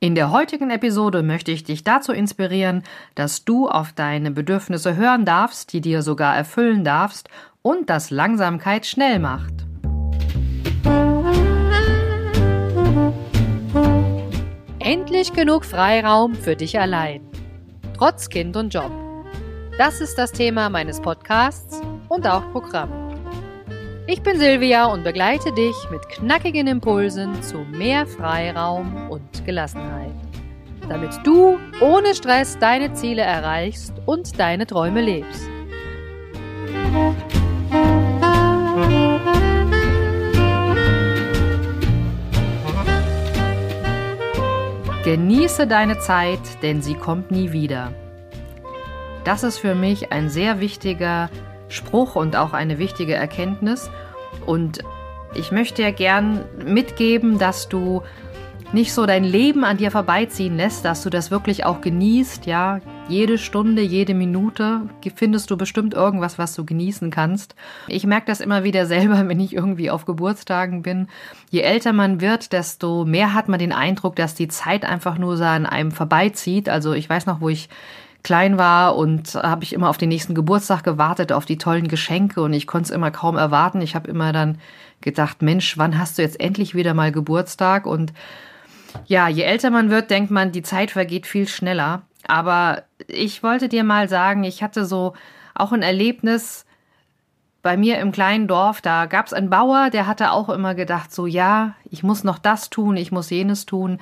In der heutigen Episode möchte ich dich dazu inspirieren, dass du auf deine Bedürfnisse hören darfst, die dir sogar erfüllen darfst und dass Langsamkeit schnell macht. Endlich genug Freiraum für dich allein. Trotz Kind und Job. Das ist das Thema meines Podcasts und auch Programm. Ich bin Silvia und begleite dich mit knackigen Impulsen zu mehr Freiraum und Gelassenheit, damit du ohne Stress deine Ziele erreichst und deine Träume lebst. Genieße deine Zeit, denn sie kommt nie wieder. Das ist für mich ein sehr wichtiger Spruch und auch eine wichtige Erkenntnis. Und ich möchte dir gern mitgeben, dass du nicht so dein Leben an dir vorbeiziehen lässt, dass du das wirklich auch genießt, ja. Jede Stunde, jede Minute findest du bestimmt irgendwas, was du genießen kannst. Ich merke das immer wieder selber, wenn ich irgendwie auf Geburtstagen bin. Je älter man wird, desto mehr hat man den Eindruck, dass die Zeit einfach nur so an einem vorbeizieht. Also ich weiß noch, wo ich klein war und habe ich immer auf den nächsten Geburtstag gewartet, auf die tollen Geschenke und ich konnte es immer kaum erwarten. Ich habe immer dann gedacht, Mensch, wann hast du jetzt endlich wieder mal Geburtstag? Und ja, je älter man wird, denkt man, die Zeit vergeht viel schneller. Aber ich wollte dir mal sagen, ich hatte so auch ein Erlebnis bei mir im kleinen Dorf. Da gab es einen Bauer, der hatte auch immer gedacht, so ja, ich muss noch das tun, ich muss jenes tun.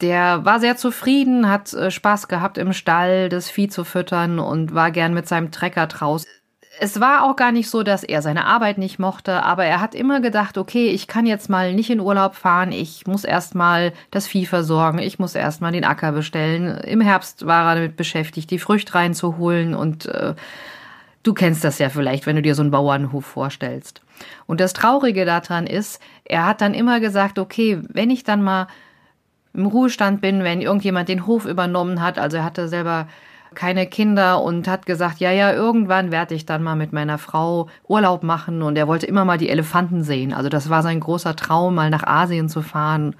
Der war sehr zufrieden, hat äh, Spaß gehabt im Stall, das Vieh zu füttern und war gern mit seinem Trecker draußen es war auch gar nicht so, dass er seine Arbeit nicht mochte, aber er hat immer gedacht, okay, ich kann jetzt mal nicht in Urlaub fahren, ich muss erst mal das Vieh versorgen, ich muss erst mal den Acker bestellen. Im Herbst war er damit beschäftigt, die Früchte reinzuholen und äh, du kennst das ja vielleicht, wenn du dir so einen Bauernhof vorstellst. Und das Traurige daran ist, er hat dann immer gesagt, okay, wenn ich dann mal im Ruhestand bin, wenn irgendjemand den Hof übernommen hat, also er hatte selber keine Kinder und hat gesagt, ja, ja, irgendwann werde ich dann mal mit meiner Frau Urlaub machen und er wollte immer mal die Elefanten sehen. Also das war sein großer Traum, mal nach Asien zu fahren,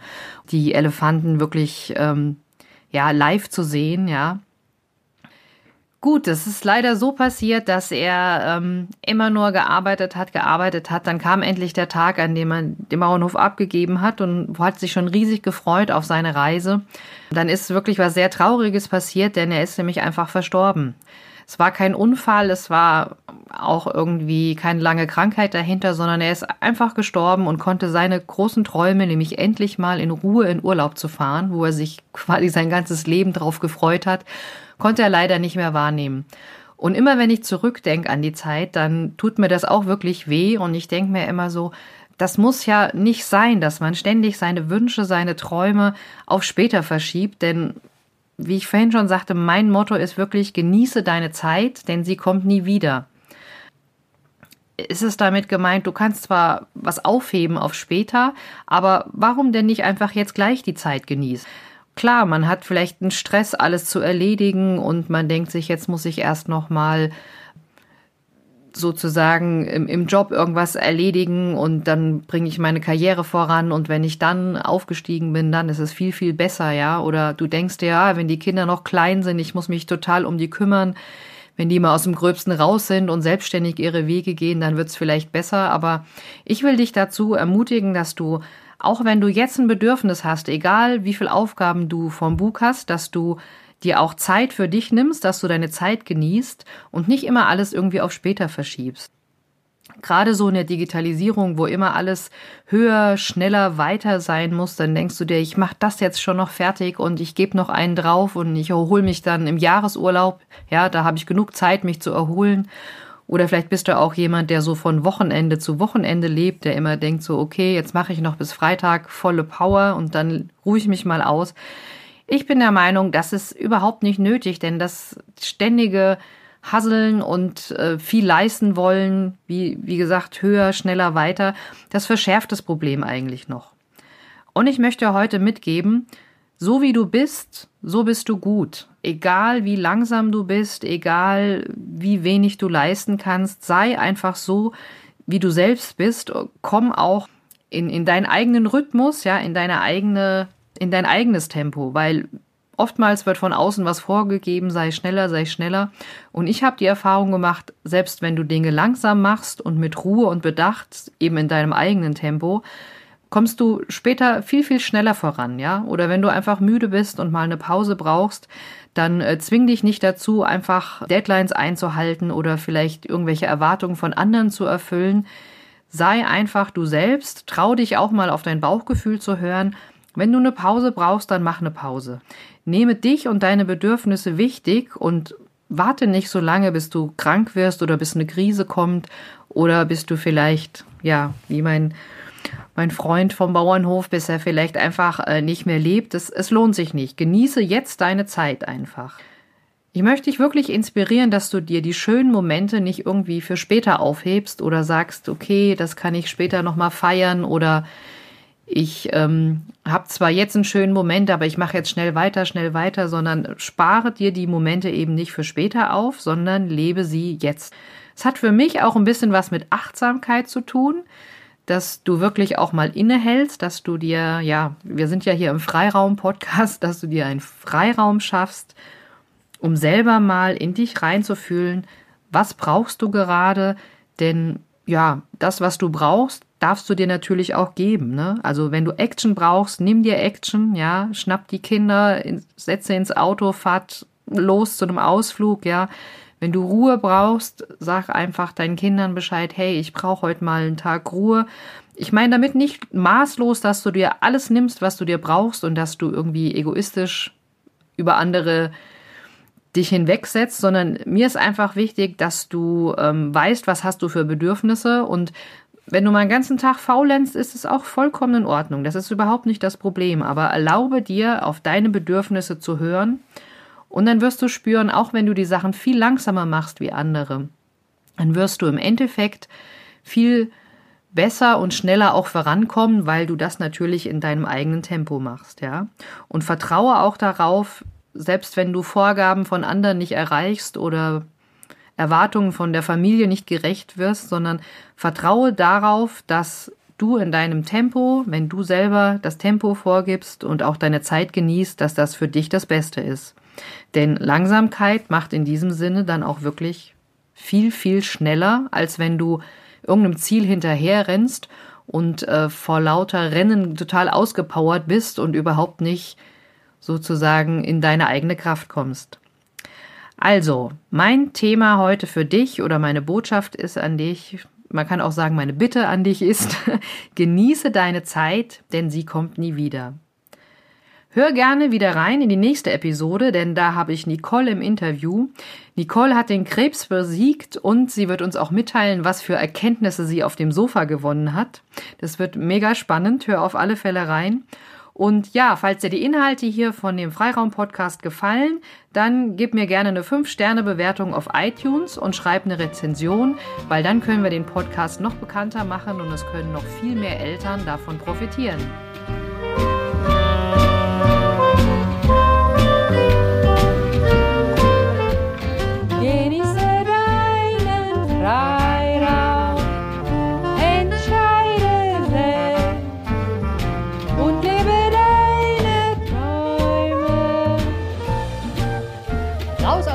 die Elefanten wirklich ähm, ja live zu sehen, ja. Gut, es ist leider so passiert, dass er ähm, immer nur gearbeitet hat, gearbeitet hat. Dann kam endlich der Tag, an dem er den Bauernhof abgegeben hat und hat sich schon riesig gefreut auf seine Reise. Dann ist wirklich was sehr Trauriges passiert, denn er ist nämlich einfach verstorben. Es war kein Unfall, es war auch irgendwie keine lange Krankheit dahinter, sondern er ist einfach gestorben und konnte seine großen Träume, nämlich endlich mal in Ruhe in Urlaub zu fahren, wo er sich quasi sein ganzes Leben drauf gefreut hat, konnte er leider nicht mehr wahrnehmen. Und immer wenn ich zurückdenke an die Zeit, dann tut mir das auch wirklich weh und ich denke mir immer so, das muss ja nicht sein, dass man ständig seine Wünsche, seine Träume auf später verschiebt, denn wie ich vorhin schon sagte, mein Motto ist wirklich, genieße deine Zeit, denn sie kommt nie wieder. Ist es damit gemeint, du kannst zwar was aufheben auf später, aber warum denn nicht einfach jetzt gleich die Zeit genießen? Klar, man hat vielleicht einen Stress, alles zu erledigen und man denkt sich, jetzt muss ich erst noch mal sozusagen im, im Job irgendwas erledigen und dann bringe ich meine Karriere voran und wenn ich dann aufgestiegen bin, dann ist es viel, viel besser, ja. Oder du denkst dir, ja, wenn die Kinder noch klein sind, ich muss mich total um die kümmern. Wenn die mal aus dem Gröbsten raus sind und selbstständig ihre Wege gehen, dann wird es vielleicht besser. Aber ich will dich dazu ermutigen, dass du auch wenn du jetzt ein Bedürfnis hast, egal wie viel Aufgaben du vom Bug hast, dass du dir auch Zeit für dich nimmst, dass du deine Zeit genießt und nicht immer alles irgendwie auf später verschiebst. Gerade so in der Digitalisierung, wo immer alles höher, schneller, weiter sein muss, dann denkst du dir, ich mache das jetzt schon noch fertig und ich gebe noch einen drauf und ich erhole mich dann im Jahresurlaub. Ja, da habe ich genug Zeit, mich zu erholen. Oder vielleicht bist du auch jemand, der so von Wochenende zu Wochenende lebt, der immer denkt so, okay, jetzt mache ich noch bis Freitag volle Power und dann ruhe ich mich mal aus. Ich bin der Meinung, das ist überhaupt nicht nötig, denn das ständige Hasseln und äh, viel leisten wollen, wie, wie gesagt, höher, schneller, weiter, das verschärft das Problem eigentlich noch. Und ich möchte heute mitgeben, so wie du bist, so bist du gut. Egal wie langsam du bist, egal wie wenig du leisten kannst, sei einfach so, wie du selbst bist. Komm auch in, in deinen eigenen Rhythmus, ja, in deine eigene in dein eigenes Tempo, weil oftmals wird von außen was vorgegeben, sei schneller, sei schneller. Und ich habe die Erfahrung gemacht, selbst wenn du Dinge langsam machst und mit Ruhe und Bedacht, eben in deinem eigenen Tempo, kommst du später viel, viel schneller voran, ja? Oder wenn du einfach müde bist und mal eine Pause brauchst, dann äh, zwing dich nicht dazu, einfach Deadlines einzuhalten oder vielleicht irgendwelche Erwartungen von anderen zu erfüllen. Sei einfach du selbst, trau dich auch mal auf dein Bauchgefühl zu hören. Wenn du eine Pause brauchst, dann mach eine Pause. Nehme dich und deine Bedürfnisse wichtig und warte nicht so lange, bis du krank wirst oder bis eine Krise kommt oder bis du vielleicht, ja, wie mein mein Freund vom Bauernhof, bis er vielleicht einfach äh, nicht mehr lebt. Es, es lohnt sich nicht. Genieße jetzt deine Zeit einfach. Ich möchte dich wirklich inspirieren, dass du dir die schönen Momente nicht irgendwie für später aufhebst oder sagst, okay, das kann ich später nochmal feiern oder ich ähm, habe zwar jetzt einen schönen Moment, aber ich mache jetzt schnell weiter, schnell weiter, sondern spare dir die Momente eben nicht für später auf, sondern lebe sie jetzt. Es hat für mich auch ein bisschen was mit Achtsamkeit zu tun dass du wirklich auch mal innehältst, dass du dir, ja, wir sind ja hier im Freiraum-Podcast, dass du dir einen Freiraum schaffst, um selber mal in dich reinzufühlen, was brauchst du gerade, denn ja, das, was du brauchst, darfst du dir natürlich auch geben. Ne? Also wenn du Action brauchst, nimm dir Action, ja, schnapp die Kinder, setze ins Auto, fahrt los zu einem Ausflug, ja. Wenn du Ruhe brauchst, sag einfach deinen Kindern Bescheid, hey, ich brauche heute mal einen Tag Ruhe. Ich meine damit nicht maßlos, dass du dir alles nimmst, was du dir brauchst und dass du irgendwie egoistisch über andere dich hinwegsetzt, sondern mir ist einfach wichtig, dass du ähm, weißt, was hast du für Bedürfnisse und wenn du mal einen ganzen Tag faulenzt, ist es auch vollkommen in Ordnung. Das ist überhaupt nicht das Problem. Aber erlaube dir, auf deine Bedürfnisse zu hören und dann wirst du spüren, auch wenn du die Sachen viel langsamer machst wie andere, dann wirst du im Endeffekt viel besser und schneller auch vorankommen, weil du das natürlich in deinem eigenen Tempo machst, ja. Und vertraue auch darauf, selbst wenn du Vorgaben von anderen nicht erreichst oder Erwartungen von der Familie nicht gerecht wirst, sondern vertraue darauf, dass du in deinem Tempo, wenn du selber das Tempo vorgibst und auch deine Zeit genießt, dass das für dich das Beste ist. Denn Langsamkeit macht in diesem Sinne dann auch wirklich viel, viel schneller, als wenn du irgendeinem Ziel hinterher rennst und äh, vor lauter Rennen total ausgepowert bist und überhaupt nicht sozusagen in deine eigene Kraft kommst. Also, mein Thema heute für dich oder meine Botschaft ist an dich, man kann auch sagen, meine Bitte an dich ist, genieße deine Zeit, denn sie kommt nie wieder. Hör gerne wieder rein in die nächste Episode, denn da habe ich Nicole im Interview. Nicole hat den Krebs besiegt und sie wird uns auch mitteilen, was für Erkenntnisse sie auf dem Sofa gewonnen hat. Das wird mega spannend. Hör auf alle Fälle rein. Und ja, falls dir die Inhalte hier von dem Freiraum-Podcast gefallen, dann gib mir gerne eine 5-Sterne-Bewertung auf iTunes und schreib eine Rezension, weil dann können wir den Podcast noch bekannter machen und es können noch viel mehr Eltern davon profitieren.